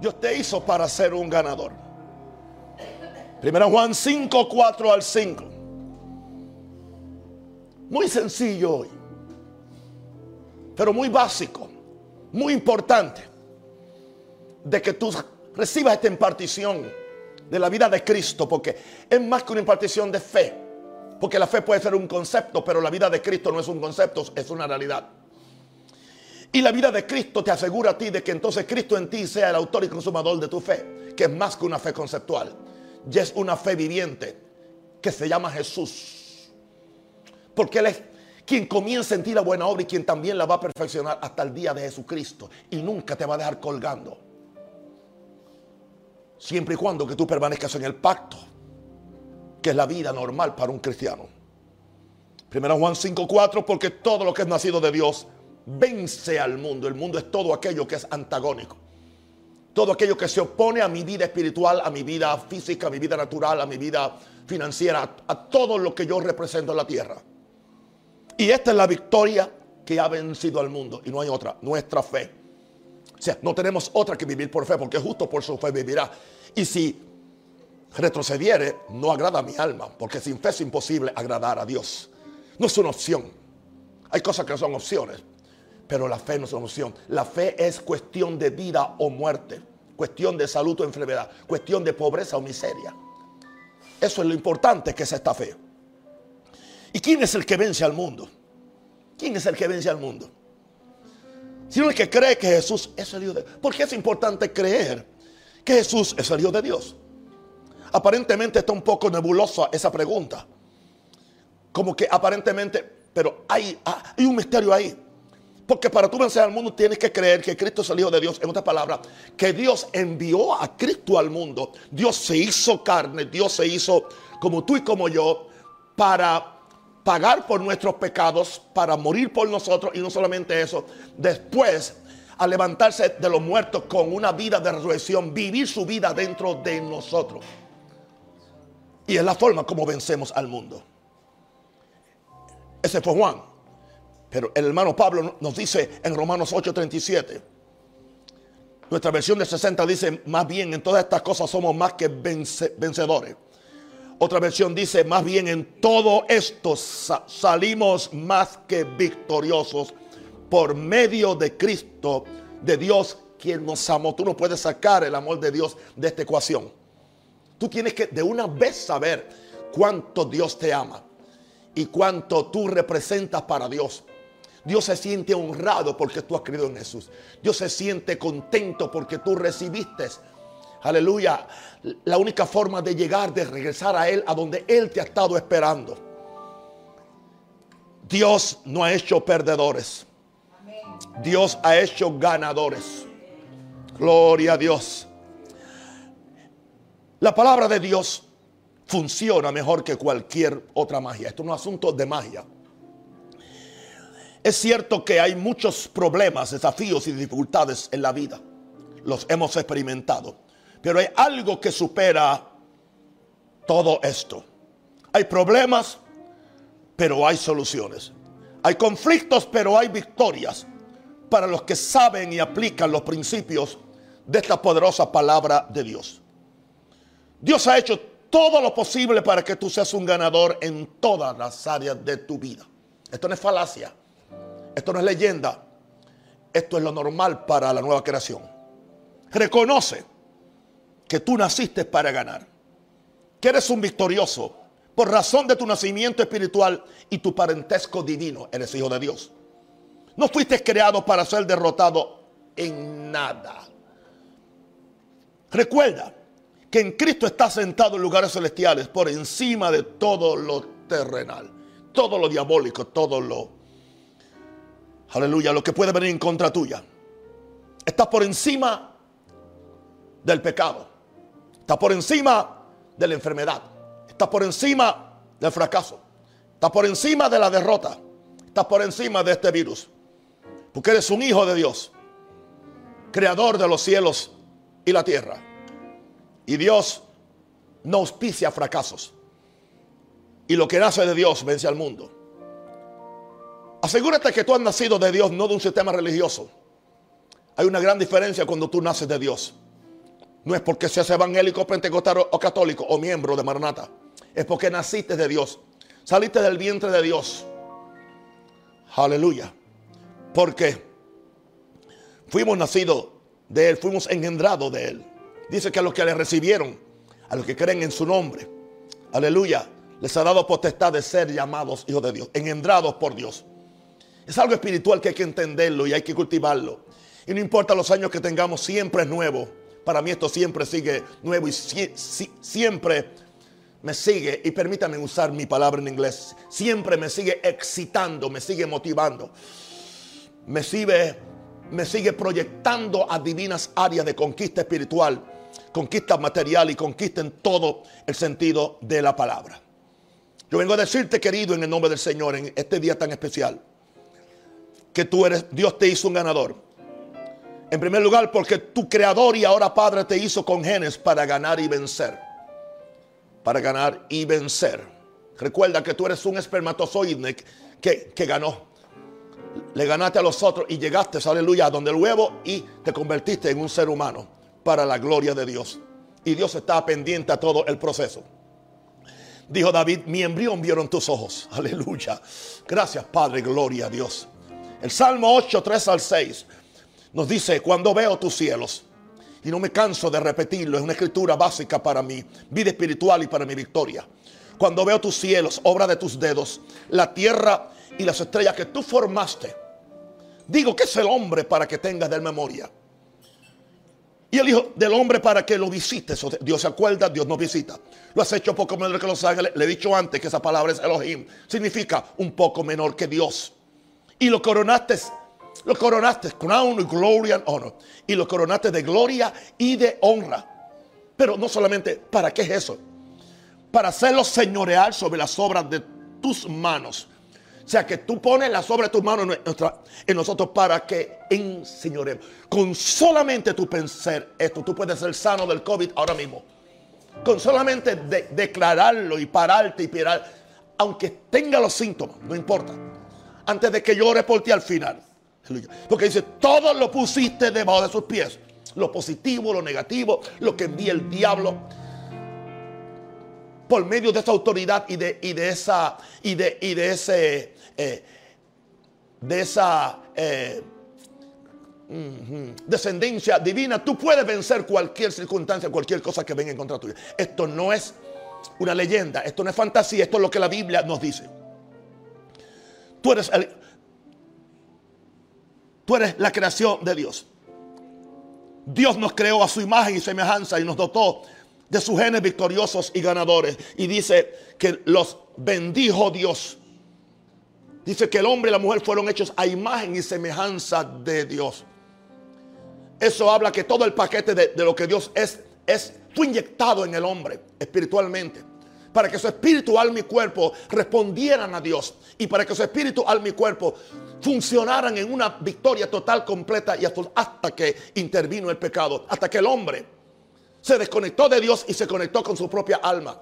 Dios te hizo para ser un ganador. Primero Juan 5, 4 al 5. Muy sencillo hoy, pero muy básico, muy importante, de que tú recibas esta impartición de la vida de Cristo, porque es más que una impartición de fe, porque la fe puede ser un concepto, pero la vida de Cristo no es un concepto, es una realidad. Y la vida de Cristo te asegura a ti de que entonces Cristo en ti sea el autor y consumador de tu fe, que es más que una fe conceptual, ya es una fe viviente que se llama Jesús. Porque Él es quien comienza en ti la buena obra y quien también la va a perfeccionar hasta el día de Jesucristo. Y nunca te va a dejar colgando. Siempre y cuando que tú permanezcas en el pacto, que es la vida normal para un cristiano. Primero Juan 5:4, porque todo lo que es nacido de Dios vence al mundo. El mundo es todo aquello que es antagónico. Todo aquello que se opone a mi vida espiritual, a mi vida física, a mi vida natural, a mi vida financiera, a, todo lo que yo represento en la tierra. Y esta es la victoria que ha vencido al mundo. Y no hay otra, nuestra fe. O sea, no tenemos otra que vivir por fe, porque justo por su fe vivirá. Y si retrocediere, no agrada a mi alma, porque sin fe es imposible agradar a Dios. No es una opción. Hay cosas que son opciones, pero la fe no es una opción. La fe es cuestión de vida o muerte, cuestión de salud o enfermedad, cuestión de pobreza o miseria. Eso es lo importante que es esta fe. ¿Y quién es el que vence al mundo? ¿Quién es el que vence al mundo? Sino el que cree que Jesús es el Hijo de Dios. ¿Por qué es importante creer que Jesús es el Hijo de Dios? Aparentemente está un poco nebulosa esa pregunta. Como que aparentemente, pero hay, hay un misterio ahí. Porque para tú vencer al mundo tienes que creer que Cristo es el Hijo de Dios. En otras palabras, que Dios envió a Cristo al mundo. Dios se hizo carne, Dios se hizo como tú y como yo para pagar por nuestros pecados, para morir por nosotros y no solamente eso, después a levantarse de los muertos con una vida de resurrección, vivir su vida dentro de nosotros. Y es la forma como vencemos al mundo. Ese fue Juan. Pero el hermano Pablo nos dice en Romanos 8:37, nuestra versión de 60 dice, más bien en todas estas cosas somos más que vencedores. Otra versión dice, más bien en todo esto salimos más que victoriosos por medio de Cristo, de Dios quien nos amó. Tú no puedes sacar el amor de Dios de esta ecuación. Tú tienes que de una vez saber cuánto Dios te ama y cuánto tú representas para Dios. Dios se siente honrado porque tú has creído en Jesús. Dios se siente contento porque tú recibiste. Aleluya. La única forma de llegar, de regresar a Él, a donde Él te ha estado esperando. Dios no ha hecho perdedores. Dios ha hecho ganadores. Gloria a Dios. La palabra de Dios funciona mejor que cualquier otra magia. Esto no es un asunto de magia. Es cierto que hay muchos problemas, desafíos y dificultades en la vida. Los hemos experimentado. Pero hay algo que supera todo esto. Hay problemas, pero hay soluciones. Hay conflictos, pero hay victorias para los que saben y aplican los principios de esta poderosa palabra de Dios. Dios ha hecho todo lo posible para que tú seas un ganador en todas las áreas de tu vida. Esto no es falacia. Esto no es leyenda. Esto es lo normal para la nueva creación. Reconoce que tú naciste para ganar. Que eres un victorioso por razón de tu nacimiento espiritual y tu parentesco divino. Eres hijo de Dios. No fuiste creado para ser derrotado en nada. Recuerda que en Cristo está sentado en lugares celestiales por encima de todo lo terrenal, todo lo diabólico, todo lo Aleluya, lo que puede venir en contra tuya. Estás por encima del pecado. Estás por encima de la enfermedad. Estás por encima del fracaso. Estás por encima de la derrota. Estás por encima de este virus. Porque eres un hijo de Dios. Creador de los cielos y la tierra. Y Dios no auspicia fracasos. Y lo que nace de Dios vence al mundo. Asegúrate que tú has nacido de Dios, no de un sistema religioso. Hay una gran diferencia cuando tú naces de Dios. no es porque seas evangélico, pentecostal o católico o miembro de Maranata. Es porque naciste de Dios. Saliste del vientre de Dios. Aleluya. Porque fuimos nacidos de Él, fuimos engendrados de Él. Dice que a los que le recibieron, a los que creen en su nombre, aleluya, les ha dado potestad de ser llamados hijos de Dios, engendrados por Dios. Es algo espiritual que hay que entenderlo y hay que cultivarlo. Y no importa los años que tengamos, siempre es nuevo. Para mí esto siempre sigue nuevo y siempre me sigue, y permítanme usar mi palabra en inglés, siempre me sigue excitando, me sigue motivando, me sigue, me sigue proyectando a divinas áreas de conquista espiritual, conquista material y conquista en todo el sentido de la palabra. Yo vengo a decirte, querido, en el nombre del Señor, en este día tan especial, que tú eres, Dios te hizo un ganador. En primer lugar, porque tu creador y ahora Padre te hizo con genes para ganar y vencer. Para ganar y vencer. Recuerda que tú eres un espermatozoide que, que ganó. Le ganaste a los otros y llegaste, aleluya, donde el huevo y te convertiste en un ser humano para la gloria de Dios. Y Dios está pendiente a todo el proceso. Dijo David, mi embrión vieron tus ojos. Aleluya. Gracias Padre, gloria a Dios. El Salmo 8, 3 al 6 nos dice, cuando veo tus cielos, y no me canso de repetirlo, es una escritura básica para mi vida espiritual y para mi victoria. Cuando veo tus cielos, obra de tus dedos, la tierra y las estrellas que tú formaste, digo que es el hombre para que tengas de memoria. Y el Hijo del Hombre para que lo visites. Dios se acuerda, Dios nos visita. Lo has hecho poco menor que los ángeles. Le he dicho antes que esa palabra es Elohim. Significa un poco menor que Dios. Y lo coronaste lo coronaste, crown, glory and honor. Y lo coronaste de gloria y de honra. Pero no solamente, ¿para qué es eso? Para hacerlo señoreal sobre las obras de tus manos. O sea que tú pones las obras de tus manos en, nosotros para que enseñoremos. Con solamente tu pensar esto, tú puedes ser sano del COVID ahora mismo. Con solamente declararlo y pararte y pirar, aunque tenga los síntomas, no importa. Antes de que llore por ti al final. Porque dice, todo lo pusiste debajo de sus pies. Lo positivo, lo negativo, lo que envía el diablo. Por medio de esa autoridad y de, y de esa, y de, y de ese, eh, de esa eh, descendencia divina, tú puedes vencer cualquier circunstancia, cualquier cosa que venga en contra tuya. Esto no es una leyenda, esto no es fantasía, esto es lo que la Biblia nos dice. Tú eres el, Tú eres la creación de Dios. Dios nos creó a su imagen y semejanza y nos dotó de sus genes victoriosos y ganadores. Y dice que los bendijo Dios. Dice que el hombre y la mujer fueron hechos a imagen y semejanza de Dios. Eso habla que todo el paquete de, lo que Dios es, es, fue inyectado en el hombre espiritualmente para que su espíritu, alma y cuerpo respondieran a Dios y para que su espíritu, alma y cuerpo funcionaran en una victoria total, completa y hasta que intervino el pecado, hasta que el hombre se desconectó de Dios y se conectó con su propia alma.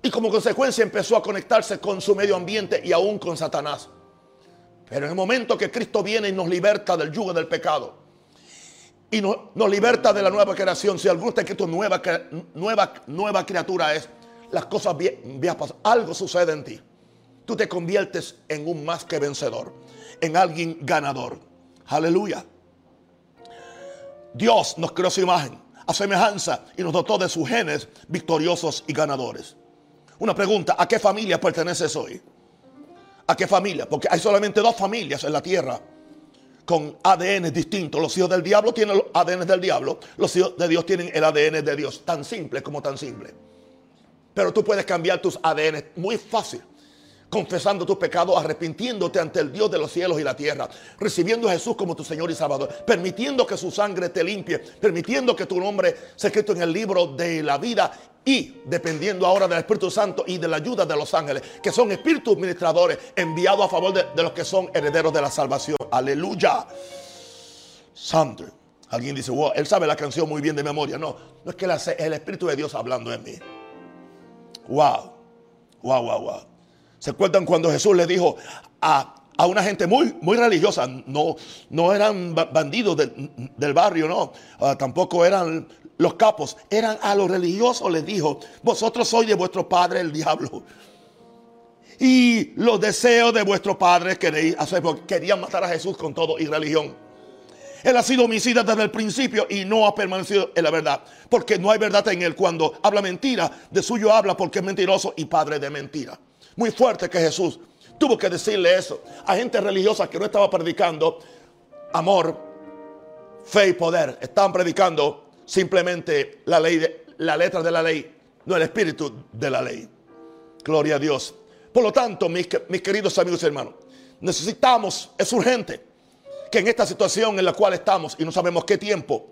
Y como consecuencia empezó a conectarse con su medio ambiente y aún con Satanás. Pero en el momento que Cristo viene y nos liberta del yugo del pecado y nos, liberta de la nueva creación, si alguno está tu nueva, nueva, nueva criatura es, las cosas bien, algo sucede en ti. Tú te conviertes en un más que vencedor, en alguien ganador. Aleluya. Dios nos creó su imagen, a semejanza, y nos dotó de sus genes victoriosos y ganadores. Una pregunta, ¿a qué familia perteneces hoy? ¿A qué familia? Porque hay solamente dos familias en la tierra con ADN distintos. Los hijos del diablo tienen los ADN del diablo, los hijos de Dios tienen el ADN de Dios. Tan simple como tan simple. Pero tú puedes cambiar tus ADN muy fácil. Confesando tu pecado, arrepintiéndote ante el Dios de los cielos y la tierra, recibiendo a Jesús como tu Señor y Salvador, permitiendo que su sangre te limpie, permitiendo que tu nombre sea escrito en el libro de la vida y dependiendo ahora del Espíritu Santo y de la ayuda de los ángeles, que son espíritus ministradores enviados a favor de, los que son herederos de la salvación. Aleluya. Santo. Alguien dice, wow, él sabe la canción muy bien de memoria. No, no es que el Espíritu de Dios hablando en mí. Wow, wow, wow, wow. ¿Se acuerdan cuando Jesús le dijo a, una gente muy, muy religiosa? No, no eran bandidos del barrio, no. Ah, tampoco eran los capos eran a los religiosos, les dijo, vosotros sois de vuestro padre el diablo. Y los deseos de vuestro padre queréis querían matar a Jesús con todo y religión. Él ha sido homicida desde el principio y no ha permanecido en la verdad. Porque no hay verdad en él. Cuando habla mentira, de suyo habla porque es mentiroso y padre de mentira. Muy fuerte que Jesús tuvo que decirle eso a gente religiosa que no estaba predicando amor, fe y poder. Estaban predicando simplemente la ley, la letra de la ley, no el espíritu de la ley. Gloria a Dios. Por lo tanto, mis, mis queridos amigos y hermanos, necesitamos, es urgente en esta situación en la cual estamos y no sabemos qué tiempo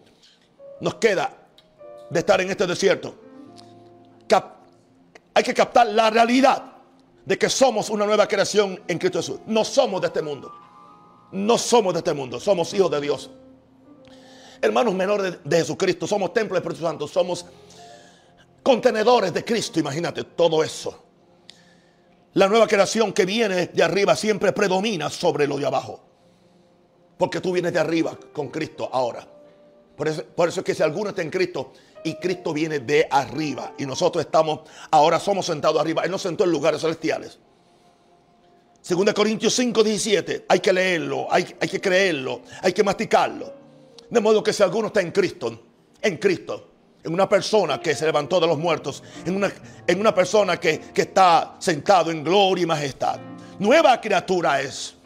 nos queda de estar en este desierto, hay que captar la realidad de que somos una nueva creación en Cristo Jesús. No somos de este mundo. No somos de este mundo. Somos hijos de Dios. Hermanos menores de, Jesucristo. Somos templo del Espíritu Santo. Somos contenedores de Cristo. Imagínate todo eso. La nueva creación que viene de arriba siempre predomina sobre lo de abajo. Porque tú vienes de arriba con Cristo ahora. Por eso, es que si alguno está en Cristo y Cristo viene de arriba y nosotros estamos, ahora somos sentados arriba. Él nos sentó en lugares celestiales. Segunda Corintios 5, 17. Hay que leerlo, hay, hay que creerlo, hay que masticarlo. De modo que si alguno está en Cristo, en Cristo, en una persona que se levantó de los muertos, en una, en una persona que, que está sentado en gloria y majestad. Nueva criatura es,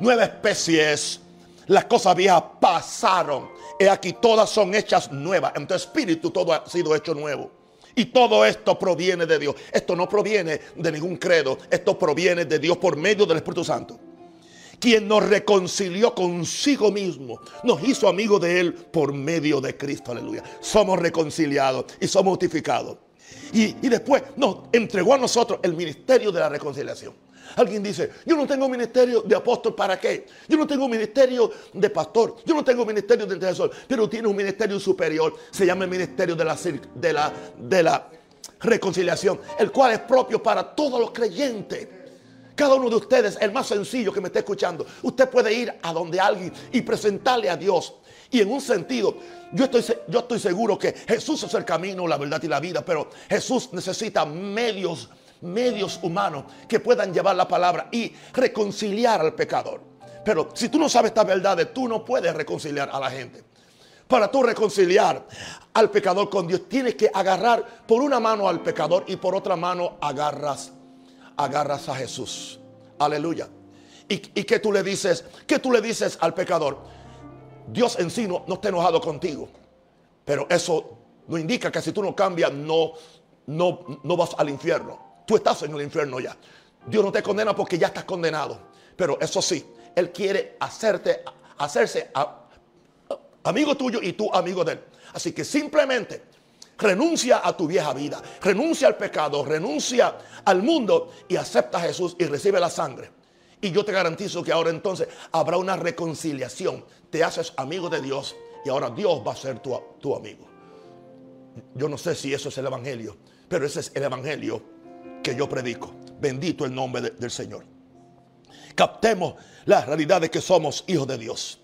nueva especie es. Las cosas viejas pasaron. He aquí todas son hechas nuevas. En tu espíritu todo ha sido hecho nuevo. Y todo esto proviene de Dios. Esto no proviene de ningún credo. Esto proviene de Dios por medio del Espíritu Santo. Quien nos reconcilió consigo mismo. Nos hizo amigos de Él por medio de Cristo. Aleluya. Somos reconciliados y somos justificados. Y, y después nos entregó a nosotros el ministerio de la reconciliación. Alguien dice, yo no tengo ministerio de apóstol, ¿para qué? Yo no tengo ministerio de pastor, yo no tengo ministerio de intercesor, pero tiene un ministerio superior, se llama el ministerio de la, de la, de la reconciliación, el cual es propio para todos los creyentes. Cada uno de ustedes, el más sencillo que me está escuchando, usted puede ir a donde alguien y presentarle a Dios. Y en un sentido, yo estoy, yo estoy seguro que Jesús es el camino, la verdad y la vida, pero Jesús necesita medios medios humanos que puedan llevar la palabra y reconciliar al pecador. Pero si tú no sabes estas verdades, tú no puedes reconciliar a la gente. Para tú reconciliar al pecador con Dios, tienes que agarrar por una mano al pecador y por otra mano agarras, agarras a Jesús. Aleluya. ¿Y, y qué tú le dices? ¿Qué tú le dices al pecador? Dios en sí no, no está enojado contigo. Pero eso no indica que si tú no cambias, no, no, no vas al infierno. Tú estás en el infierno ya. Dios no te condena porque ya estás condenado. Pero eso sí, Él quiere hacerte, hacerse amigo tuyo y tú amigo de Él. Así que simplemente renuncia a tu vieja vida, renuncia al pecado, renuncia al mundo y acepta a Jesús y recibe la sangre. Y yo te garantizo que ahora entonces habrá una reconciliación. Te haces amigo de Dios y ahora Dios va a ser tu, tu amigo. Yo no sé si eso es el Evangelio, pero ese es el Evangelio que yo predico. Bendito el nombre del Señor. Captemos la realidad de que somos hijos de Dios.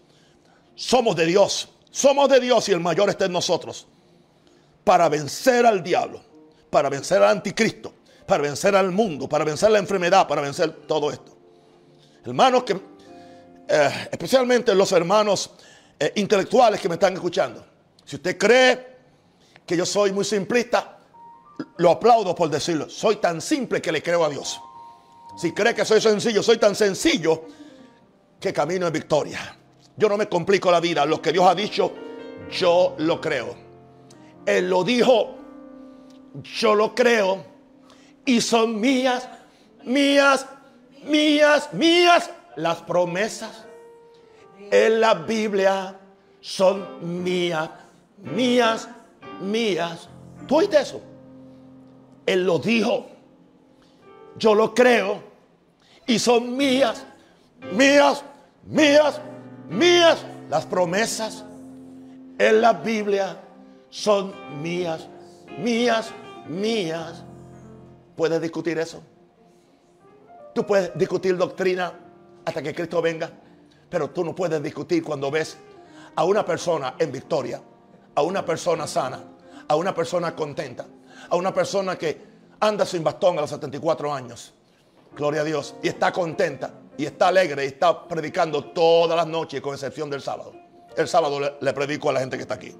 Somos de Dios. Somos de Dios y el mayor está en nosotros. Para vencer al diablo, para vencer al anticristo, para vencer al mundo, para vencer la enfermedad, para vencer todo esto. Hermanos que, eh, especialmente los hermanos eh, intelectuales que me están escuchando. Si usted cree que yo soy muy simplista, lo aplaudo por decirlo. Soy tan simple que le creo a Dios. Si cree que soy sencillo, soy tan sencillo que camino en victoria. Yo no me complico la vida. Lo que Dios ha dicho, yo lo creo. Él lo dijo, yo lo creo. Y son mías, mías, mías, mías las promesas en la Biblia son mías, mías, mías. ¿Tú oíste eso? Él lo dijo. Yo lo creo. Y son mías, mías, mías, mías. Las promesas en la Biblia son mías, mías, mías. ¿Puedes discutir eso? Tú puedes discutir doctrina hasta que Cristo venga, pero tú no puedes discutir cuando ves a una persona en victoria, a una persona sana, a una persona contenta, a una persona que anda sin bastón a los 74 años. Gloria a Dios. Y está contenta y está alegre y está predicando todas las noches con excepción del sábado. El sábado le, predico a la gente que está aquí.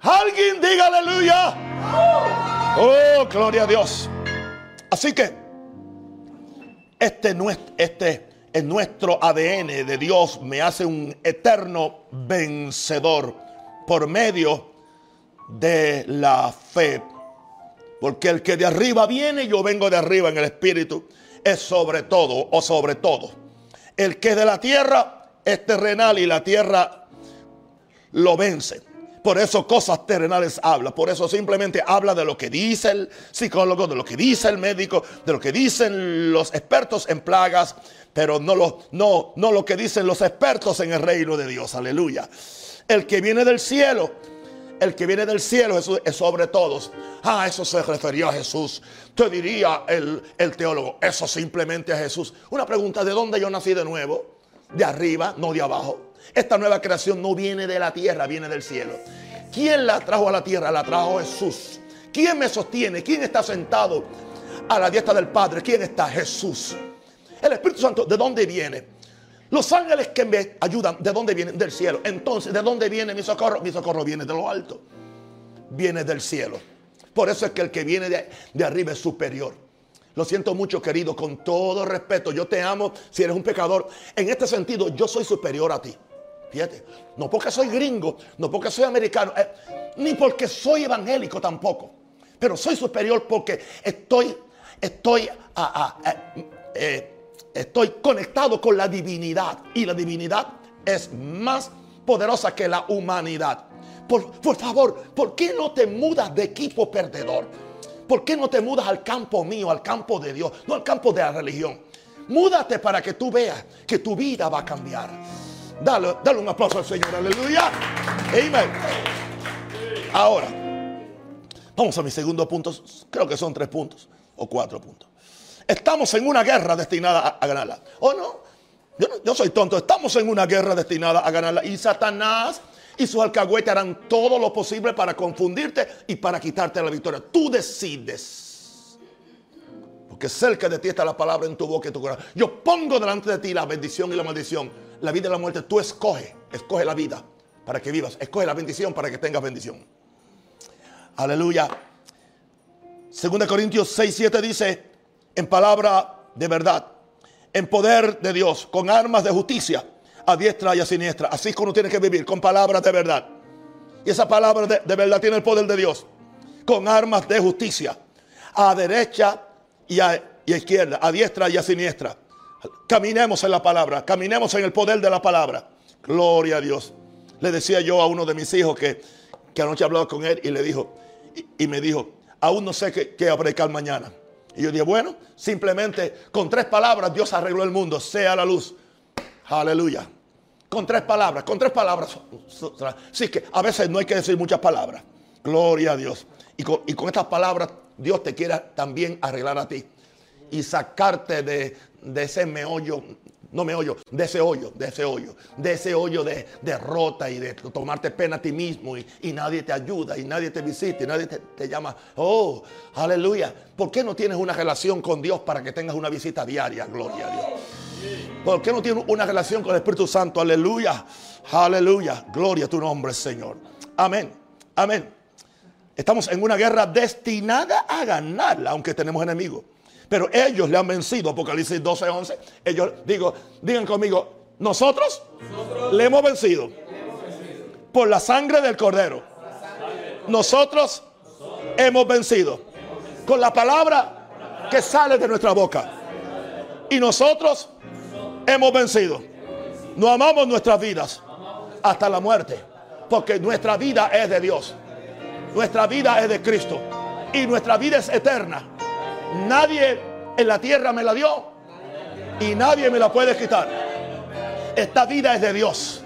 Alguien diga aleluya. Oh, gloria a Dios. Así que este, este en nuestro ADN de Dios me hace un eterno vencedor por medio de la fe. Porque el que de arriba viene, yo vengo de arriba en el espíritu, es sobre todo o sobre todo. El que de la tierra es terrenal y la tierra lo vence. Por eso cosas terrenales habla. Por eso simplemente habla de lo que dice el psicólogo, de lo que dice el médico, de lo que dicen los expertos en plagas, pero no lo, no, no lo que dicen los expertos en el reino de Dios. Aleluya. El que viene del cielo, el que viene del cielo es, sobre todos. Ah, eso se refería a Jesús. Te diría el, el teólogo, eso simplemente a Jesús. Una pregunta, ¿de dónde yo nací de nuevo? De arriba, no de abajo. Esta nueva creación no viene de la tierra, viene del cielo. ¿Quién la trajo a la tierra? La trajo Jesús. ¿Quién me sostiene? ¿Quién está sentado a la diestra del Padre? ¿Quién está? Jesús. El Espíritu Santo, ¿de dónde viene? Los ángeles que me ayudan, ¿de dónde vienen? Del cielo. Entonces, ¿de dónde viene mi socorro? Mi socorro viene de lo alto. Viene del cielo. Por eso es que el que viene de, arriba es superior. Lo siento mucho, querido, con todo respeto. Yo te amo si eres un pecador. En este sentido, yo soy superior a ti. Fíjate, no porque soy gringo, no porque soy americano, eh, ni porque soy evangélico tampoco. Pero soy superior porque estoy, estoy, eh, eh, estoy conectado con la divinidad. Y la divinidad es más poderosa que la humanidad. Por, favor, ¿por qué no te mudas de equipo perdedor? ¿Por qué no te mudas al campo mío, al campo de Dios, no al campo de la religión? Múdate para que tú veas que tu vida va a cambiar. Dale, dale un aplauso al Señor, aleluya. Amén. Ahora, vamos a mi segundo punto. Creo que son tres puntos o cuatro puntos. Estamos en una guerra destinada a, ganarla. ¿O no? Yo, soy tonto. Estamos en una guerra destinada a ganarla. Y Satanás y sus alcahuetes harán todo lo posible para confundirte y para quitarte la victoria. Tú decides. Porque cerca de ti está la palabra en tu boca y tu corazón. Yo pongo delante de ti la bendición y la maldición la vida y la muerte, tú escoge, escoge la vida para que vivas, escoge la bendición para que tengas bendición. Aleluya. Segunda Corintios 6, 7 dice, en palabra de verdad, en poder de Dios, con armas de justicia, a diestra y a siniestra. Así es como tiene que vivir, con palabras de verdad. Y esa palabra de, verdad tiene el poder de Dios, con armas de justicia, a derecha y a, y izquierda, a diestra y a siniestra. Caminemos en la palabra, caminemos en el poder de la palabra. Gloria a Dios. Le decía yo a uno de mis hijos que, que anoche hablaba con él y le dijo, y, me dijo, aún no sé qué, qué predicar mañana. Y yo dije, bueno, simplemente con tres palabras Dios arregló el mundo, sea la luz. Aleluya. Con tres palabras, con tres palabras. Sí que a veces no hay que decir muchas palabras. Gloria a Dios. Y con, y con estas palabras Dios te quiere también arreglar a ti y sacarte de, de ese meollo, no meollo, de ese hoyo, de ese hoyo, de ese hoyo de derrota y de tomarte pena a ti mismo y, nadie te ayuda y nadie te visita y nadie te, llama. Oh, aleluya. ¿Por qué no tienes una relación con Dios para que tengas una visita diaria? Gloria a Dios. ¿Por qué no tienes una relación con el Espíritu Santo? Aleluya. Aleluya. Gloria a tu nombre, Señor. Amén. Amén. Estamos en una guerra destinada a ganarla, aunque tenemos enemigos. Pero ellos le han vencido, Apocalipsis 12, 11. Ellos, digo, digan conmigo, nosotros, le, hemos vencido, por la sangre del cordero. Nosotros, hemos vencido con la palabra que sale de nuestra boca. Y nosotros hemos vencido. No amamos nuestras vidas hasta la muerte. Porque nuestra vida es de Dios. Nuestra vida es de Cristo. Y nuestra vida es eterna. Nadie en la tierra me la dio y nadie me la puede quitar. Esta vida es de Dios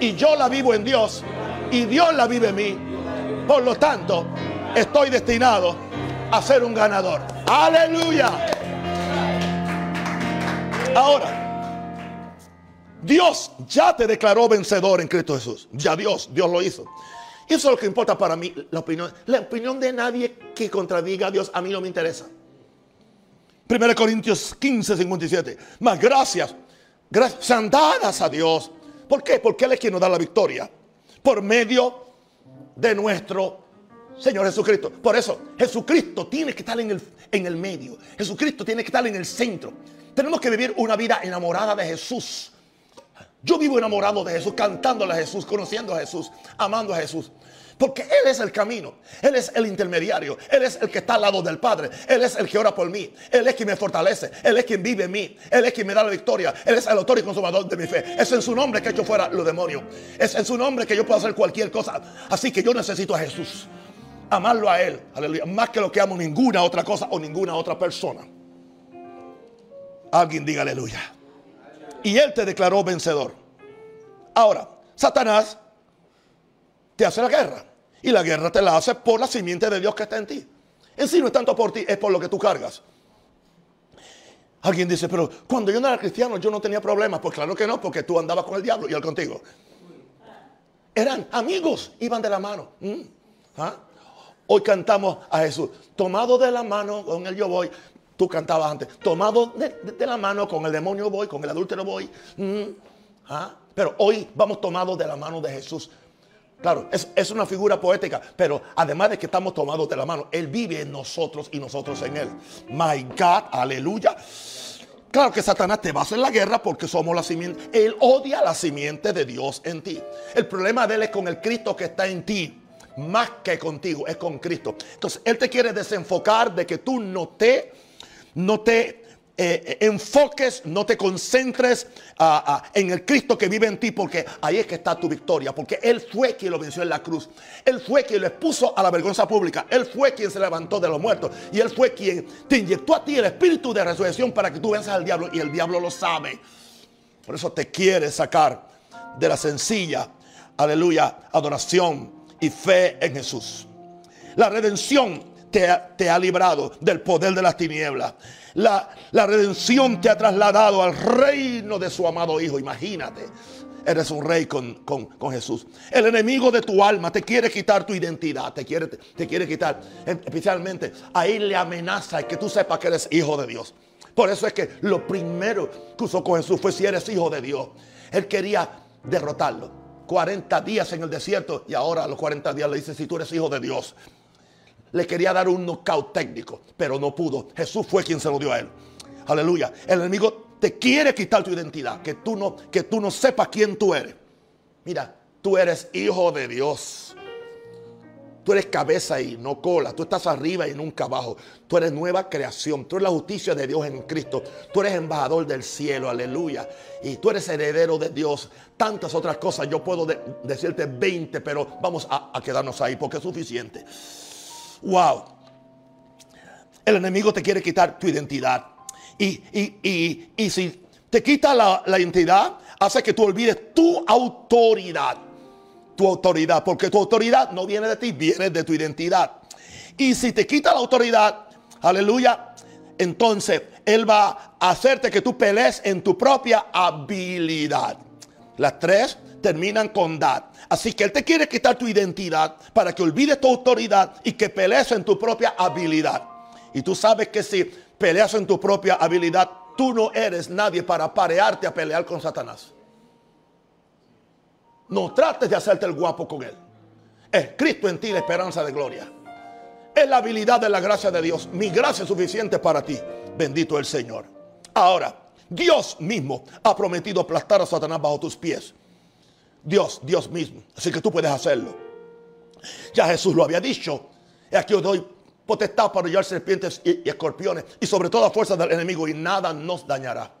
y yo la vivo en Dios y Dios la vive en mí. Por lo tanto, estoy destinado a ser un ganador. Aleluya. Ahora, Dios ya te declaró vencedor en Cristo Jesús. Ya Dios, Dios lo hizo. Eso es lo que importa para mí, la opinión. La opinión de nadie que contradiga a Dios a mí no me interesa. 1 Corintios 15, 57. Más gracias, gracias sean dadas a Dios. ¿Por qué? Porque Él es quien nos da la victoria. Por medio de nuestro Señor Jesucristo. Por eso, Jesucristo tiene que estar en el, en el medio. Jesucristo tiene que estar en el centro. Tenemos que vivir una vida enamorada de Jesús. Yo vivo enamorado de Jesús, cantándole a Jesús, conociendo a Jesús, amando a Jesús. Porque Él es el camino, Él es el intermediario, Él es el que está al lado del Padre, Él es el que ora por mí, Él es quien me fortalece, Él es quien vive en mí, Él es quien me da la victoria, Él es el autor y consumador de mi fe. Es en su nombre que he hecho fuera los demonios, es en su nombre que yo puedo hacer cualquier cosa. Así que yo necesito a Jesús, amarlo a Él, aleluya, más que lo que amo ninguna otra cosa o ninguna otra persona. Alguien diga aleluya. Y Él te declaró vencedor. Ahora, Satanás te hace la guerra. Y la guerra te la hace por la simiente de Dios que está en ti. En sí no es tanto por ti, es por lo que tú cargas. Alguien dice, pero cuando yo no era cristiano yo no tenía problemas. Pues claro que no, porque tú andabas con el diablo y él contigo. Eran amigos, iban de la mano. Mm. ¿Ah? Hoy cantamos a Jesús, tomado de la mano, con él yo voy. Tú cantabas antes, tomado de, la mano, con el demonio voy, con el adúltero voy. Mm. ¿Ah? Pero hoy vamos tomados de la mano de Jesús. Claro, es, una figura poética, pero además de que estamos tomados de la mano, Él vive en nosotros y nosotros en Él. My God, aleluya. Claro que Satanás te va a hacer la guerra porque somos la simiente. Él odia la simiente de Dios en ti. El problema de Él es con el Cristo que está en ti. Más que contigo, es con Cristo. Entonces, Él te quiere desenfocar de que tú no te, no te eh, enfoques, no te concentres ah, ah, en el Cristo que vive en ti, porque ahí es que está tu victoria, porque Él fue quien lo venció en la cruz, Él fue quien lo expuso a la vergüenza pública, Él fue quien se levantó de los muertos y Él fue quien te inyectó a ti el espíritu de resurrección para que tú venzas al diablo y el diablo lo sabe. Por eso te quiere sacar de la sencilla, aleluya, adoración y fe en Jesús. La redención te te ha librado del poder de las tinieblas la, redención te ha trasladado al reino de su amado Hijo. Imagínate. Eres un rey con, Jesús. El enemigo de tu alma te quiere quitar tu identidad. Te quiere, te quiere quitar. Especialmente ahí le amenaza que tú sepas que eres hijo de Dios. Por eso es que lo primero que usó con Jesús fue si eres hijo de Dios. Él quería derrotarlo. 40 días en el desierto y ahora a los 40 días le dice si tú eres hijo de Dios le quería dar un knockout técnico, pero no pudo. Jesús fue quien se lo dio a él. Aleluya. El enemigo te quiere quitar tu identidad, que tú no, que tú no sepas quién tú eres. Mira, tú eres hijo de Dios. Tú eres cabeza y no cola. Tú estás arriba y nunca abajo. Tú eres nueva creación. Tú eres la justicia de Dios en Cristo. Tú eres embajador del cielo. Aleluya. Y tú eres heredero de Dios. Tantas otras cosas. Yo puedo decirte 20, pero vamos a, a quedarnos ahí porque es suficiente. Wow. El enemigo te quiere quitar tu identidad. Y, si te quita la, la identidad, hace que tú olvides tu autoridad. Tu autoridad. Porque tu autoridad no viene de ti, viene de tu identidad. Y si te quita la autoridad, aleluya, entonces Él va a hacerte que tú pelees en tu propia habilidad. Las tres terminan con dad. Así que Él te quiere quitar tu identidad para que olvides tu autoridad y que pelees en tu propia habilidad. Y tú sabes que si peleas en tu propia habilidad, tú no eres nadie para parearte a pelear con Satanás. No trates de hacerte el guapo con Él. Es Cristo en ti la esperanza de gloria. Es la habilidad de la gracia de Dios. Mi gracia es suficiente para ti. Bendito el Señor. Ahora, Dios mismo ha prometido aplastar a Satanás bajo tus pies. Dios, Dios mismo. Así que tú puedes hacerlo. Ya Jesús lo había dicho. Y aquí os doy potestad para llevar serpientes y, escorpiones y sobre todo a fuerza del enemigo y nada nos dañará.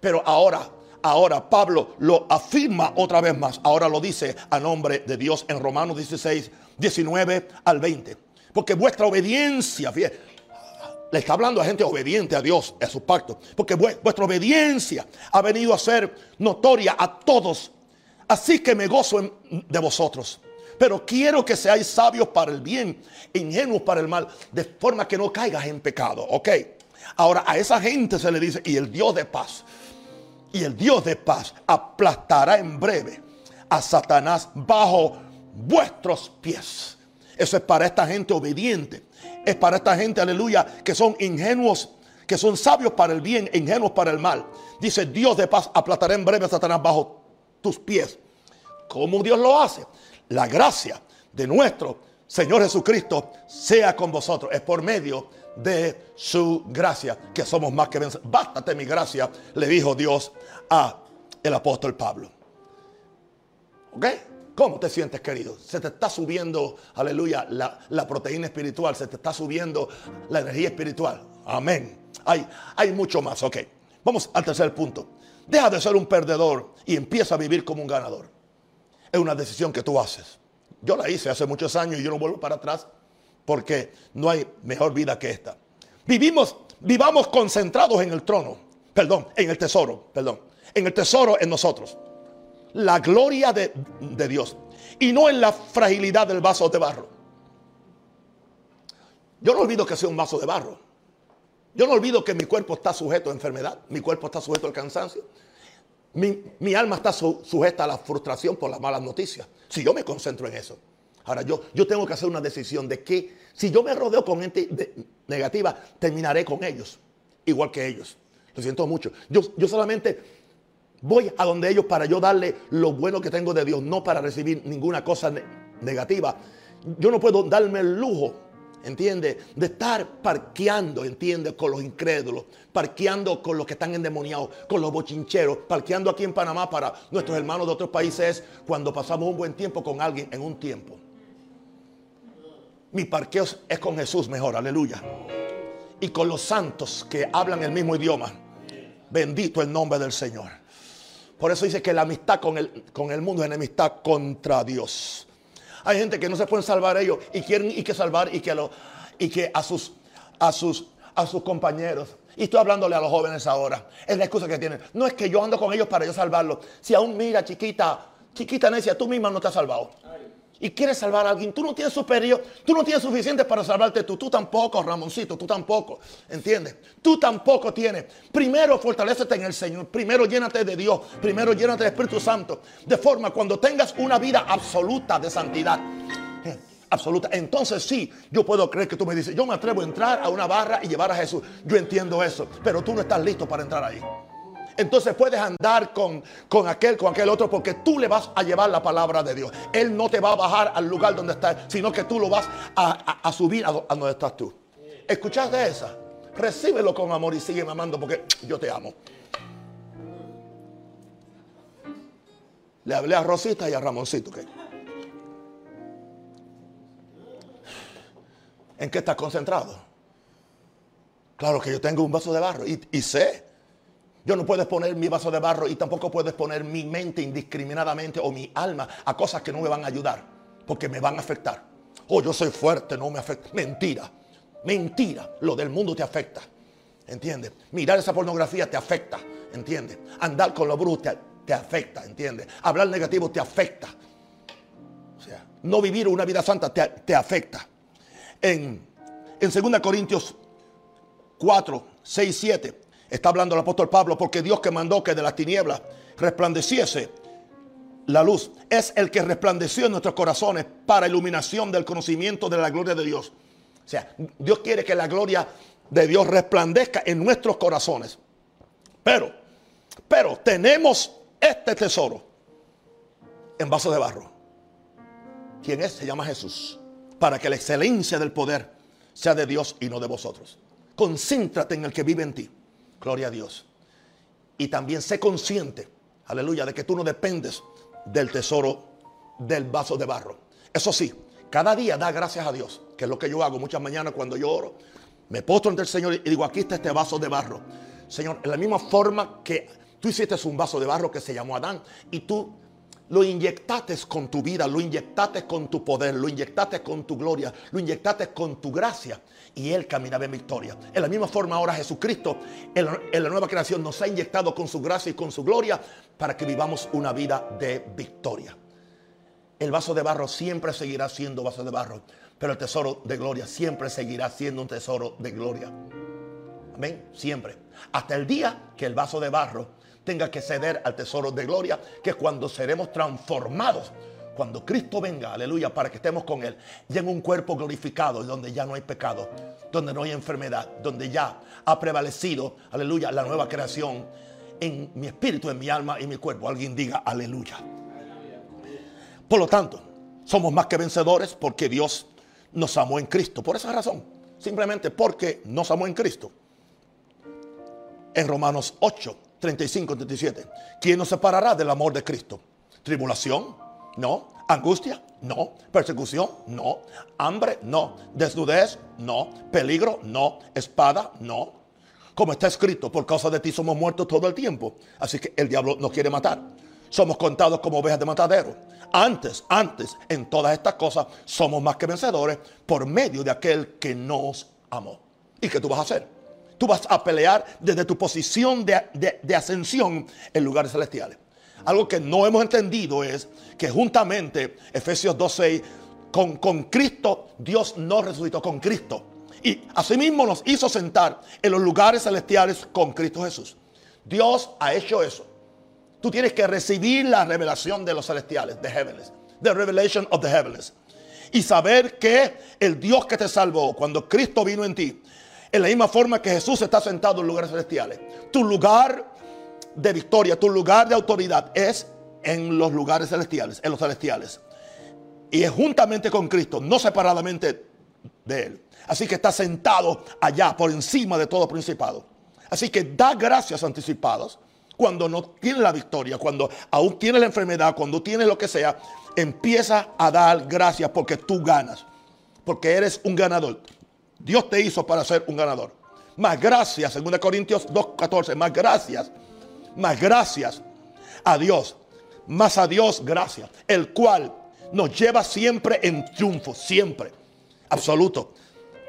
Pero ahora, ahora Pablo lo afirma otra vez más. Ahora lo dice a nombre de Dios en Romanos 16, 19 al 20. Porque vuestra obediencia, fíjate, le está hablando a gente obediente a Dios, a su pacto. Porque vuestra obediencia ha venido a ser notoria a todos Así que me gozo de vosotros. Pero quiero que seáis sabios para el bien, ingenuos para el mal, de forma que no caigas en pecado. Ok. Ahora a esa gente se le dice, y el Dios de paz, y el Dios de paz aplastará en breve a Satanás bajo vuestros pies. Eso es para esta gente obediente. Es para esta gente, aleluya, que son ingenuos, que son sabios para el bien, ingenuos para el mal. Dice, Dios de paz aplatará en breve a Satanás bajo tus pies. ¿Cómo Dios lo hace? La gracia de nuestro Señor Jesucristo sea con vosotros. Es por medio de su gracia que somos más que vencedores. Bástate mi gracia, le dijo Dios a el apóstol Pablo. ¿Ok? ¿Cómo te sientes, querido? Se te está subiendo, aleluya, la, proteína espiritual, se te está subiendo la energía espiritual. Amén. Hay, hay mucho más, ok. Vamos al tercer punto. Deja de ser un perdedor y empieza a vivir como un ganador. Es una decisión que tú haces. Yo la hice hace muchos años y yo no vuelvo para atrás porque no hay mejor vida que esta. Vivimos, vivamos concentrados en el trono, perdón, en el tesoro, perdón, en el tesoro en nosotros. La gloria de, de Dios y no en la fragilidad del vaso de barro. Yo no olvido que sea un vaso de barro. Yo no olvido que mi cuerpo está sujeto a enfermedad, mi cuerpo está sujeto al cansancio, mi, alma está sujeta a la frustración por las malas noticias. Si yo me concentro en eso. Ahora, yo, yo tengo que hacer una decisión de que si yo me rodeo con gente negativa, terminaré con ellos, igual que ellos. Lo siento mucho. Yo, yo solamente voy a donde ellos para yo darle lo bueno que tengo de Dios, no para recibir ninguna cosa negativa. Yo no puedo darme el lujo ¿entiende? De estar parqueando, ¿entiende? Con los incrédulos, parqueando con los que están endemoniados, con los bochincheros, parqueando aquí en Panamá para nuestros hermanos de otros países cuando pasamos un buen tiempo con alguien en un tiempo. Mi parqueo es con Jesús mejor, aleluya. Y con los santos que hablan el mismo idioma. Bendito el nombre del Señor. Por eso dice que la amistad con el, con el mundo es enemistad contra Dios. Hay gente que no se pueden salvar ellos y quieren y que salvar y que, lo, y que a, sus, a, sus, a sus compañeros. Y estoy hablándole a los jóvenes ahora. Es la excusa que tienen. No es que yo ando con ellos para yo salvarlos. Si aún mira, chiquita, chiquita necia, tú misma no te has salvado y quieres salvar a alguien, tú no tienes superior, tú no tienes suficiente para salvarte tú, tú tampoco, Ramoncito, tú tampoco, ¿entiendes? Tú tampoco tienes. Primero fortalecete en el Señor, primero llénate de Dios, primero llénate del Espíritu Santo, de forma cuando tengas una vida absoluta de santidad, eh, absoluta. Entonces sí, yo puedo creer que tú me dices, yo me atrevo a entrar a una barra y llevar a Jesús. Yo entiendo eso, pero tú no estás listo para entrar ahí. Entonces puedes andar con, con aquel, con aquel otro, porque tú le vas a llevar la palabra de Dios. Él no te va a bajar al lugar donde estás, sino que tú lo vas a, subir a, donde estás tú. ¿Escuchaste esa? Recíbelo con amor y sigue amando porque yo te amo. Le hablé a Rosita y a Ramoncito. ¿En qué estás concentrado? Claro que yo tengo un vaso de barro y sé yo no puedo poner mi vaso de barro y tampoco puedes poner mi mente indiscriminadamente o mi alma a cosas que no me van a ayudar, porque me van a afectar. Oh, yo soy fuerte, no me afecta. Mentira, mentira. Lo del mundo te afecta. ¿Entiendes? Mirar esa pornografía te afecta. ¿Entiendes? Andar con los brujos te, afecta. ¿Entiendes? Hablar negativo te afecta. O sea, no vivir una vida santa te, te afecta. En, en 2 Corintios 4, 6, 7 Está hablando el apóstol Pablo porque Dios que mandó que de las tinieblas resplandeciese la luz es el que resplandeció en nuestros corazones para iluminación del conocimiento de la gloria de Dios. O sea, Dios quiere que la gloria de Dios resplandezca en nuestros corazones. Pero, pero tenemos este tesoro en vaso de barro. ¿Quién es? Se llama Jesús. Para que la excelencia del poder sea de Dios y no de vosotros. Concéntrate en el que vive en ti. Gloria a Dios. Y también sé consciente, aleluya, de que tú no dependes del tesoro del vaso de barro. Eso sí, cada día da gracias a Dios, que es lo que yo hago muchas mañanas cuando yo oro. Me postro ante el Señor y digo, aquí está este vaso de barro. Señor, en la misma forma que tú hiciste un vaso de barro que se llamó Adán y tú lo inyectaste con tu vida, lo inyectaste con tu poder, lo inyectaste con tu gloria, lo inyectaste con tu gracia y Él caminaba en victoria. En la misma forma ahora Jesucristo en la, nueva creación nos ha inyectado con su gracia y con su gloria para que vivamos una vida de victoria. El vaso de barro siempre seguirá siendo vaso de barro, pero el tesoro de gloria siempre seguirá siendo un tesoro de gloria. Amén, siempre. Hasta el día que el vaso de barro tenga que ceder al tesoro de gloria, que cuando seremos transformados cuando Cristo venga, aleluya, para que estemos con Él, ya en un cuerpo glorificado, donde ya no hay pecado, donde no hay enfermedad, donde ya ha prevalecido, aleluya, la nueva creación en mi espíritu, en mi alma y mi cuerpo. Alguien diga, aleluya. Por lo tanto, somos más que vencedores porque Dios nos amó en Cristo. Por esa razón, simplemente porque nos amó en Cristo. En Romanos 8, 35, 37. ¿Quién nos separará del amor de Cristo? ¿Tribulación? No. ¿Angustia? No. ¿Persecución? No. ¿Hambre? No. ¿Desnudez? No. ¿Peligro? No. ¿Espada? No. Como está escrito, por causa de ti somos muertos todo el tiempo. Así que el diablo nos quiere matar. Somos contados como ovejas de matadero. Antes, antes, en todas estas cosas, somos más que vencedores por medio de aquel que nos amó. ¿Y qué tú vas a hacer? Tú vas a pelear desde tu posición de, ascensión en lugares celestiales. Algo que no hemos entendido es que juntamente, Efesios 2.6, con, con Cristo, Dios no resucitó con Cristo. Y asimismo nos hizo sentar en los lugares celestiales con Cristo Jesús. Dios ha hecho eso. Tú tienes que recibir la revelación de los celestiales, de heavens, the revelation of the heavens. Y saber que el Dios que te salvó cuando Cristo vino en ti, en la misma forma que Jesús está sentado en lugares celestiales, tu lugar de victoria, tu lugar de autoridad es en los lugares celestiales, en los celestiales. Y es juntamente con Cristo, no separadamente de Él. Así que está sentado allá por encima de todo principado. Así que da gracias anticipadas cuando no tienes la victoria, cuando aún tienes la enfermedad, cuando tienes lo que sea, empieza a dar gracias porque tú ganas, porque eres un ganador. Dios te hizo para ser un ganador. Más gracias, 2 Corintios 2.14, más gracias, más gracias a Dios, más a Dios gracias, el cual nos lleva siempre en triunfo, siempre, absoluto,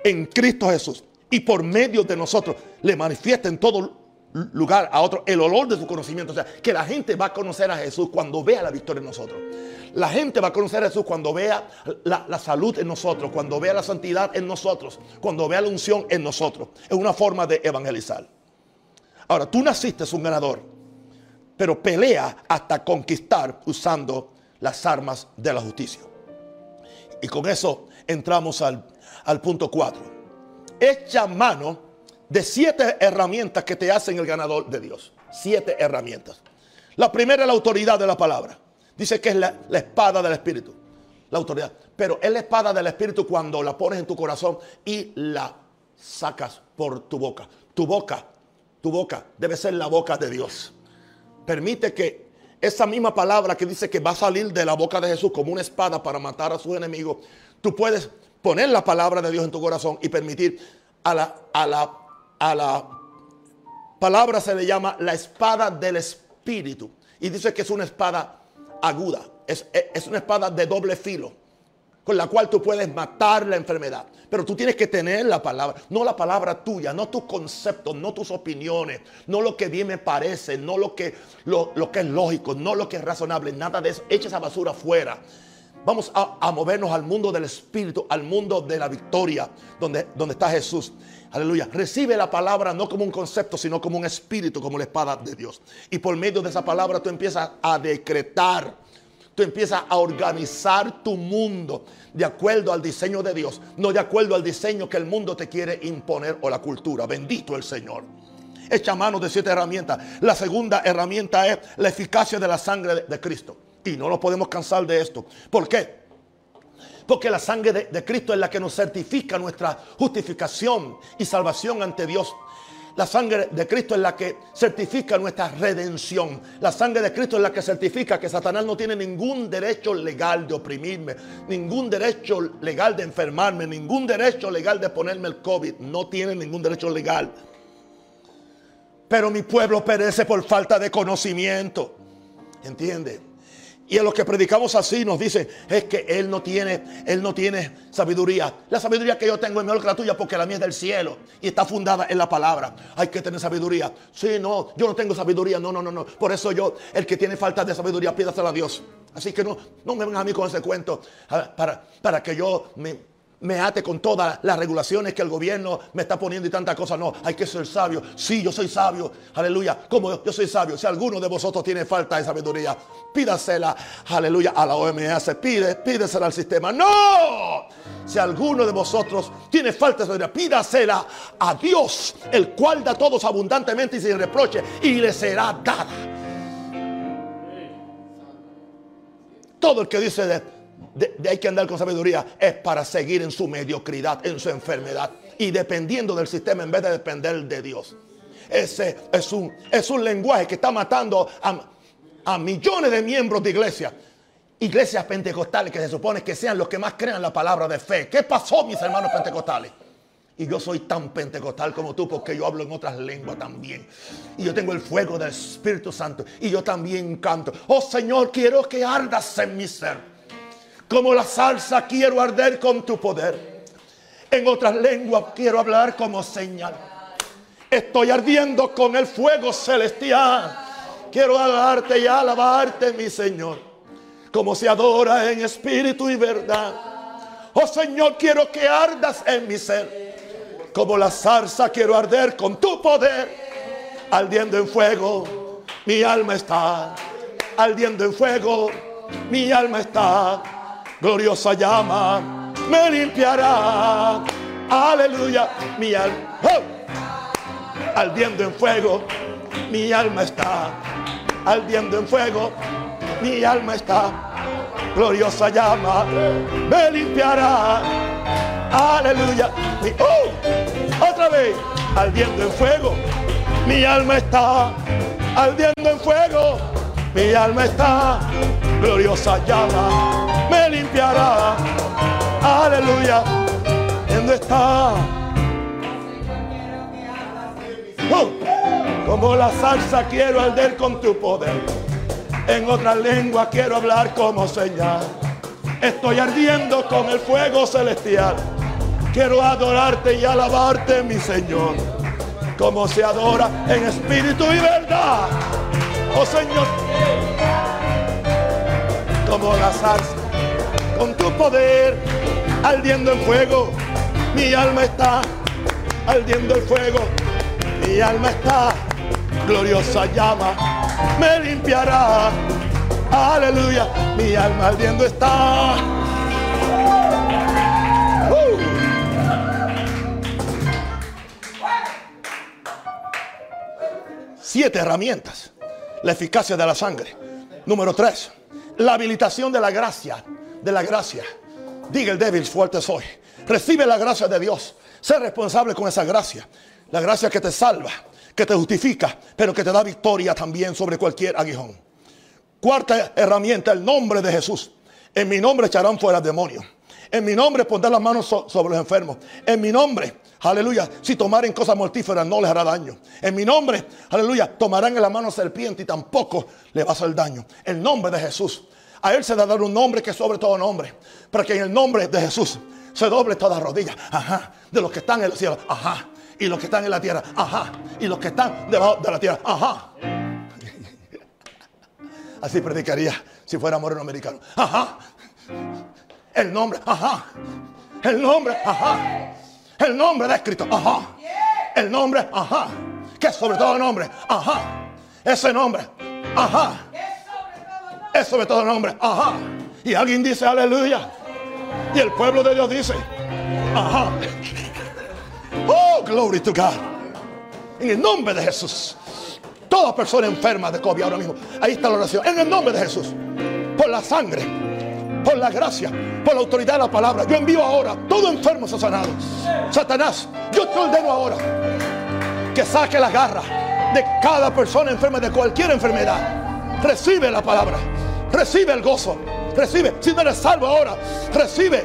en Cristo Jesús. Y por medio de nosotros le manifiesta en todo lugar a otro el olor de su conocimiento. O sea, que la gente va a conocer a Jesús cuando vea la victoria en nosotros. La gente va a conocer a Jesús cuando vea la, la, salud en nosotros, cuando vea la santidad en nosotros, cuando vea la unción en nosotros. Es una forma de evangelizar. Ahora, tú naciste un ganador, pero pelea hasta conquistar usando las armas de la justicia. Y con eso entramos al, al punto 4. Echa mano de siete herramientas que te hacen el ganador de Dios. Siete herramientas. La primera es la autoridad de la palabra. Dice que es la, espada del Espíritu. La autoridad. Pero es la espada del Espíritu cuando la pones en tu corazón y la sacas por tu boca. Tu boca, tu boca debe ser la boca de Dios. Permite que esa misma palabra que dice que va a salir de la boca de Jesús como una espada para matar a sus enemigos, tú puedes poner la palabra de Dios en tu corazón y permitir a la, a la a la palabra se le llama la espada del espíritu. Y dice que es una espada aguda, es, es, una espada de doble filo, con la cual tú puedes matar la enfermedad. Pero tú tienes que tener la palabra, no la palabra tuya, no tus conceptos, no tus opiniones, no lo que bien me parece, no lo que, lo, lo que es lógico, no lo que es razonable, nada de eso. Echa esa basura fuera. Vamos a, movernos al mundo del Espíritu, al mundo de la victoria, donde, donde está Jesús. Aleluya. Recibe la palabra no como un concepto, sino como un espíritu, como la espada de Dios. Y por medio de esa palabra tú empiezas a decretar. Tú empiezas a organizar tu mundo de acuerdo al diseño de Dios, no de acuerdo al diseño que el mundo te quiere imponer o la cultura. Bendito el Señor. Echa mano de siete herramientas. La segunda herramienta es la eficacia de la sangre de Cristo. Y no nos podemos cansar de esto. ¿Por qué? Porque la sangre de, Cristo es la que nos certifica nuestra justificación y salvación ante Dios. La sangre de Cristo es la que certifica nuestra redención. La sangre de Cristo es la que certifica que Satanás no tiene ningún derecho legal de oprimirme, ningún derecho legal de enfermarme, ningún derecho legal de ponerme el COVID. No tiene ningún derecho legal. Pero mi pueblo perece por falta de conocimiento. ¿Entiende? Y a los que predicamos así nos dice es que él no tiene, él no tiene sabiduría. La sabiduría que yo tengo es mejor que la tuya porque la mía es del cielo y está fundada en la palabra. Hay que tener sabiduría. Sí, no, yo no tengo sabiduría. No, no, no, no. Por eso yo, el que tiene falta de sabiduría, pídasela a Dios. Así que no, no me vengan a mí con ese cuento para, para que yo me, me ate con todas las regulaciones que el gobierno me está poniendo y tantas cosas. No, hay que ser sabio. Sí, yo soy sabio. Aleluya. Como yo soy sabio. Si alguno de vosotros tiene falta de sabiduría, pídasela. Aleluya. A la OMS. Pide, pídesela al sistema. No. Si alguno de vosotros tiene falta de sabiduría, pídasela a Dios, el cual da a todos abundantemente y sin reproche, y le será dada. Todo el que dice de de, hay que andar con sabiduría es para seguir en su mediocridad, en su enfermedad y dependiendo del sistema en vez de depender de Dios. Ese es un, es un lenguaje que está matando a, a millones de miembros de iglesia. Iglesias pentecostales que se supone que sean los que más crean la palabra de fe. ¿Qué pasó, mis hermanos pentecostales? Y yo soy tan pentecostal como tú porque yo hablo en otras lenguas también. Y yo tengo el fuego del Espíritu Santo. Y yo también canto. Oh Señor, quiero que ardas en mi ser. Como la salsa quiero arder con tu poder. En otras lenguas quiero hablar como señal. Estoy ardiendo con el fuego celestial. Quiero adorarte y alabarte, mi Señor. Como se adora en espíritu y verdad. Oh Señor, quiero que ardas en mi ser. Como la salsa quiero arder con tu poder. Ardiendo en fuego, mi alma está. Ardiendo en fuego, mi alma está gloriosa llama me limpiará. Aleluya, mi alma. ¡Oh! Ardiendo en fuego, mi alma está. Ardiendo en fuego, mi alma está. Gloriosa llama me limpiará. Aleluya. ¡Oh! Otra vez, ardiendo en fuego, mi alma está. Ardiendo en fuego, mi alma está. Gloriosa llama me limpiará. Aleluya. ¿Dónde está? Oh, como la salsa quiero arder con tu poder. En otra lengua quiero hablar como señal. Estoy ardiendo con el fuego celestial. Quiero adorarte y alabarte, mi Señor. Como se adora en espíritu y verdad. Oh Señor. Como la salsa con tu poder, ardiendo en fuego, mi alma está, ardiendo el fuego, mi alma está, gloriosa llama, me limpiará, aleluya, mi alma ardiendo está. Uh. Siete herramientas. La eficacia de la sangre. Número tres, la habilitación de la gracia de la gracia. Diga el débil, fuerte soy. Recibe la gracia de Dios. Sé responsable con esa gracia. La gracia que te salva, que te justifica, pero que te da victoria también sobre cualquier aguijón. Cuarta herramienta, el nombre de Jesús. En mi nombre echarán fuera demonios. En mi nombre pondrán las manos sobre los enfermos. En mi nombre, aleluya, si tomaren cosas mortíferas no les hará daño. En mi nombre, aleluya, tomarán en la mano serpiente y tampoco le va a hacer daño. El nombre de Jesús a Él se le dar un nombre que sobre todo nombre. Para que en el nombre de Jesús se doble toda rodilla. Ajá. De los que están en el cielo. Ajá. Y los que están en la tierra. Ajá. Y los que están debajo de la tierra. Ajá. Así predicaría si fuera moreno americano. Ajá. El nombre. Ajá. El nombre. Ajá. El nombre de escrito. Ajá. El nombre. Ajá. Que sobre todo nombre. Ajá. Ese nombre. Ajá es sobre todo nombre. Ajá. Y alguien dice aleluya. Y el pueblo de Dios dice, ajá. Oh, glory to God. En el nombre de Jesús. Toda persona enferma de COVID ahora mismo. Ahí está la oración. En el nombre de Jesús. Por la sangre. Por la gracia. Por la autoridad de la palabra. Yo envío ahora. Todo enfermo se sanado. Satanás. Yo te ordeno ahora. Que saque la garra de cada persona enferma de cualquier enfermedad. Recibe la palabra. Recibe el gozo. Recibe. Si no eres salvo ahora, recibe.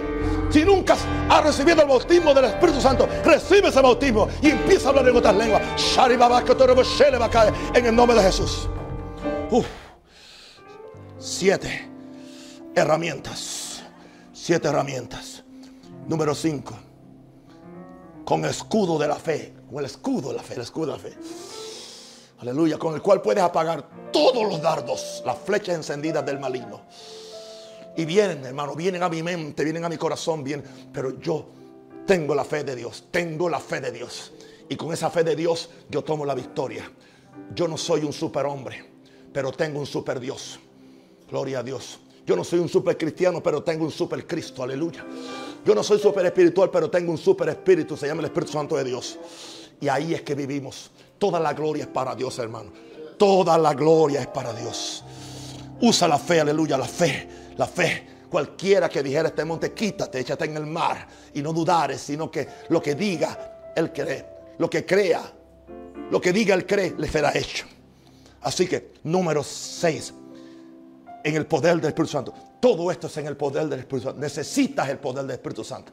Si nunca has recibido el bautismo del Espíritu Santo, recibe ese bautismo y empieza a hablar en otras lenguas. En el nombre de Jesús. Siete herramientas. Siete herramientas. Número cinco. Con escudo de la fe. Con el escudo de la fe. El escudo de la fe. Aleluya, con el cual puedes apagar todos los dardos, las flechas encendidas del maligno. Y vienen, hermano, vienen a mi mente, vienen a mi corazón, vienen. Pero yo tengo la fe de Dios, tengo la fe de Dios. Y con esa fe de Dios yo tomo la victoria. Yo no soy un superhombre, pero tengo un super Dios. Gloria a Dios. Yo no soy un super cristiano, pero tengo un super Cristo. Aleluya. Yo no soy super espiritual, pero tengo un super espíritu. Se llama el Espíritu Santo de Dios. Y ahí es que vivimos. Toda la gloria es para Dios, hermano. Toda la gloria es para Dios. Usa la fe, aleluya, la fe, la fe. Cualquiera que dijera este monte, quítate, échate en el mar y no dudares, sino que lo que diga, él cree. Lo que crea, lo que diga él cree, le será hecho. Así que, número 6, en el poder del Espíritu Santo. Todo esto es en el poder del Espíritu Santo. Necesitas el poder del Espíritu Santo.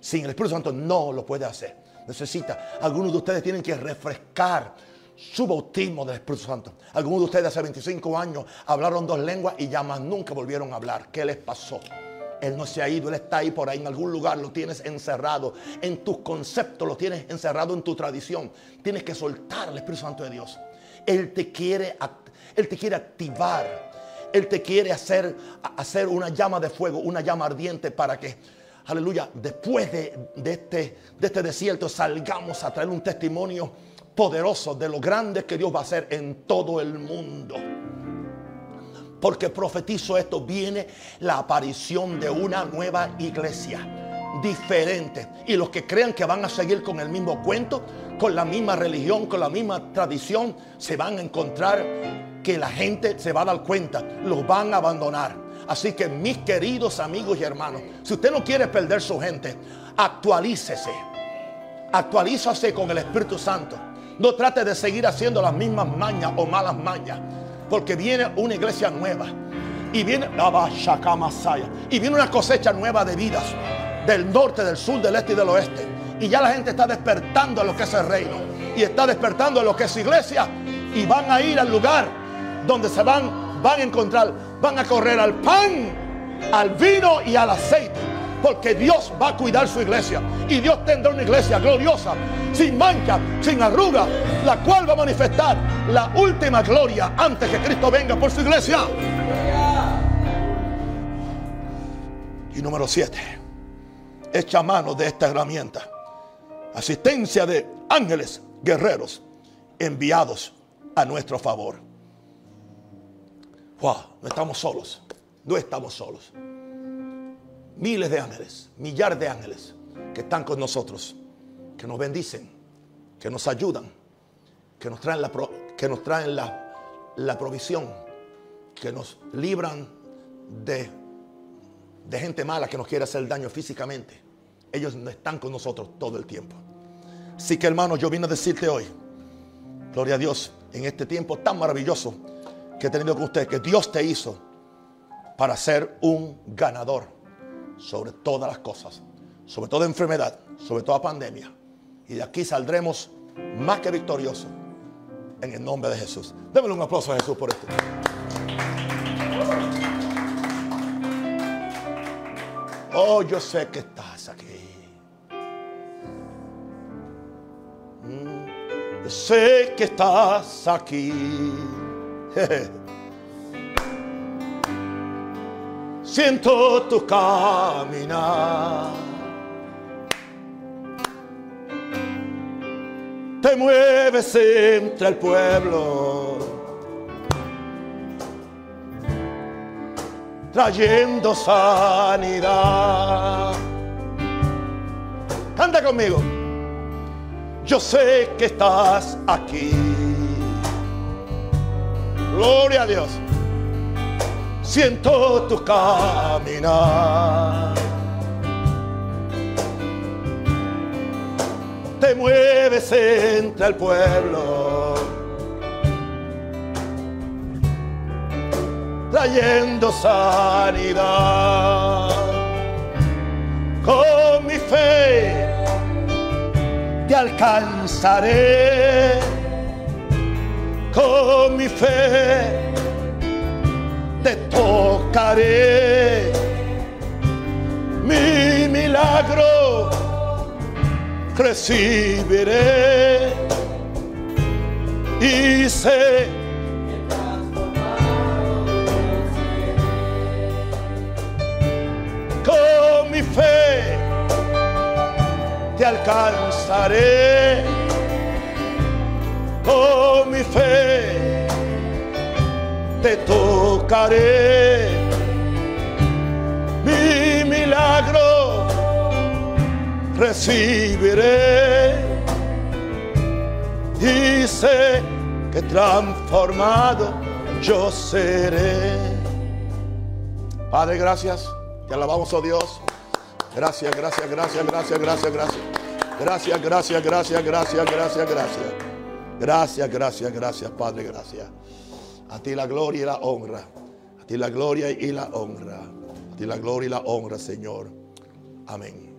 Sin el Espíritu Santo no lo puede hacer. Necesita. Algunos de ustedes tienen que refrescar su bautismo del Espíritu Santo. Algunos de ustedes hace 25 años hablaron dos lenguas y ya más nunca volvieron a hablar. ¿Qué les pasó? Él no se ha ido, Él está ahí por ahí en algún lugar, lo tienes encerrado en tus conceptos, lo tienes encerrado en tu tradición. Tienes que soltar al Espíritu Santo de Dios. Él te quiere, Él te quiere activar él te quiere hacer, hacer una llama de fuego, una llama ardiente para que, aleluya, después de, este, de este desierto salgamos a traer un testimonio poderoso de lo grande que Dios va a hacer en todo el mundo. Porque profetizo esto, viene la aparición de una nueva iglesia diferente. Y los que crean que van a seguir con el mismo cuento, con la misma religión, con la misma tradición, se van a encontrar que la gente se va a dar cuenta, los van a abandonar. Así que mis queridos amigos y hermanos, si usted no quiere perder su gente, actualícese. Actualízase con el Espíritu Santo. No trate de seguir haciendo las mismas mañas o malas mañas. Porque viene una iglesia nueva. Y viene, y viene una cosecha nueva de vidas. Del norte, del sur, del este y del oeste. Y ya la gente está despertando a lo que es el reino. Y está despertando a lo que es iglesia. Y van a ir al lugar donde se van, van a encontrar, van a correr al pan, al vino y al aceite. Porque Dios va a cuidar su iglesia. Y Dios tendrá una iglesia gloriosa, sin mancha, sin arruga, la cual va a manifestar la última gloria antes que Cristo venga por su iglesia. Y número 7. Echa mano de esta herramienta. Asistencia de ángeles guerreros enviados a nuestro favor. No estamos solos. No estamos solos. Miles de ángeles, millares de ángeles que están con nosotros, que nos bendicen, que nos ayudan, que nos traen la, que nos traen la, la provisión, que nos libran de, de gente mala que nos quiere hacer daño físicamente. Ellos no están con nosotros todo el tiempo. Así que hermano, yo vine a decirte hoy, gloria a Dios, en este tiempo tan maravilloso que he tenido con usted, que Dios te hizo para ser un ganador sobre todas las cosas, sobre toda enfermedad, sobre toda pandemia. Y de aquí saldremos más que victoriosos en el nombre de Jesús. Démosle un aplauso a Jesús por esto. Oh, yo sé que estás aquí. Sé que estás aquí. Siento tu caminar. Te mueves entre el pueblo. Trayendo sanidad. Canta conmigo. Yo sé que estás aquí. Gloria a Dios. Siento tu caminar. Te mueves entre el pueblo. Trayendo sanidad. Alcanzaré con mi fe te tocaré. Mi milagro recibiré y sé alcanzaré con mi fe. Te tocaré mi milagro recibiré y sé que transformado yo seré. Padre, gracias. Te alabamos, oh Dios. Gracias, gracias, gracias, gracias, gracias, gracias. Gracias, gracias, gracias, gracias, gracias, gracias. Gracias, gracias, gracias, Padre, gracias. A ti la gloria y la honra. A ti la gloria y la honra. A ti la gloria y la honra, Señor. Amén.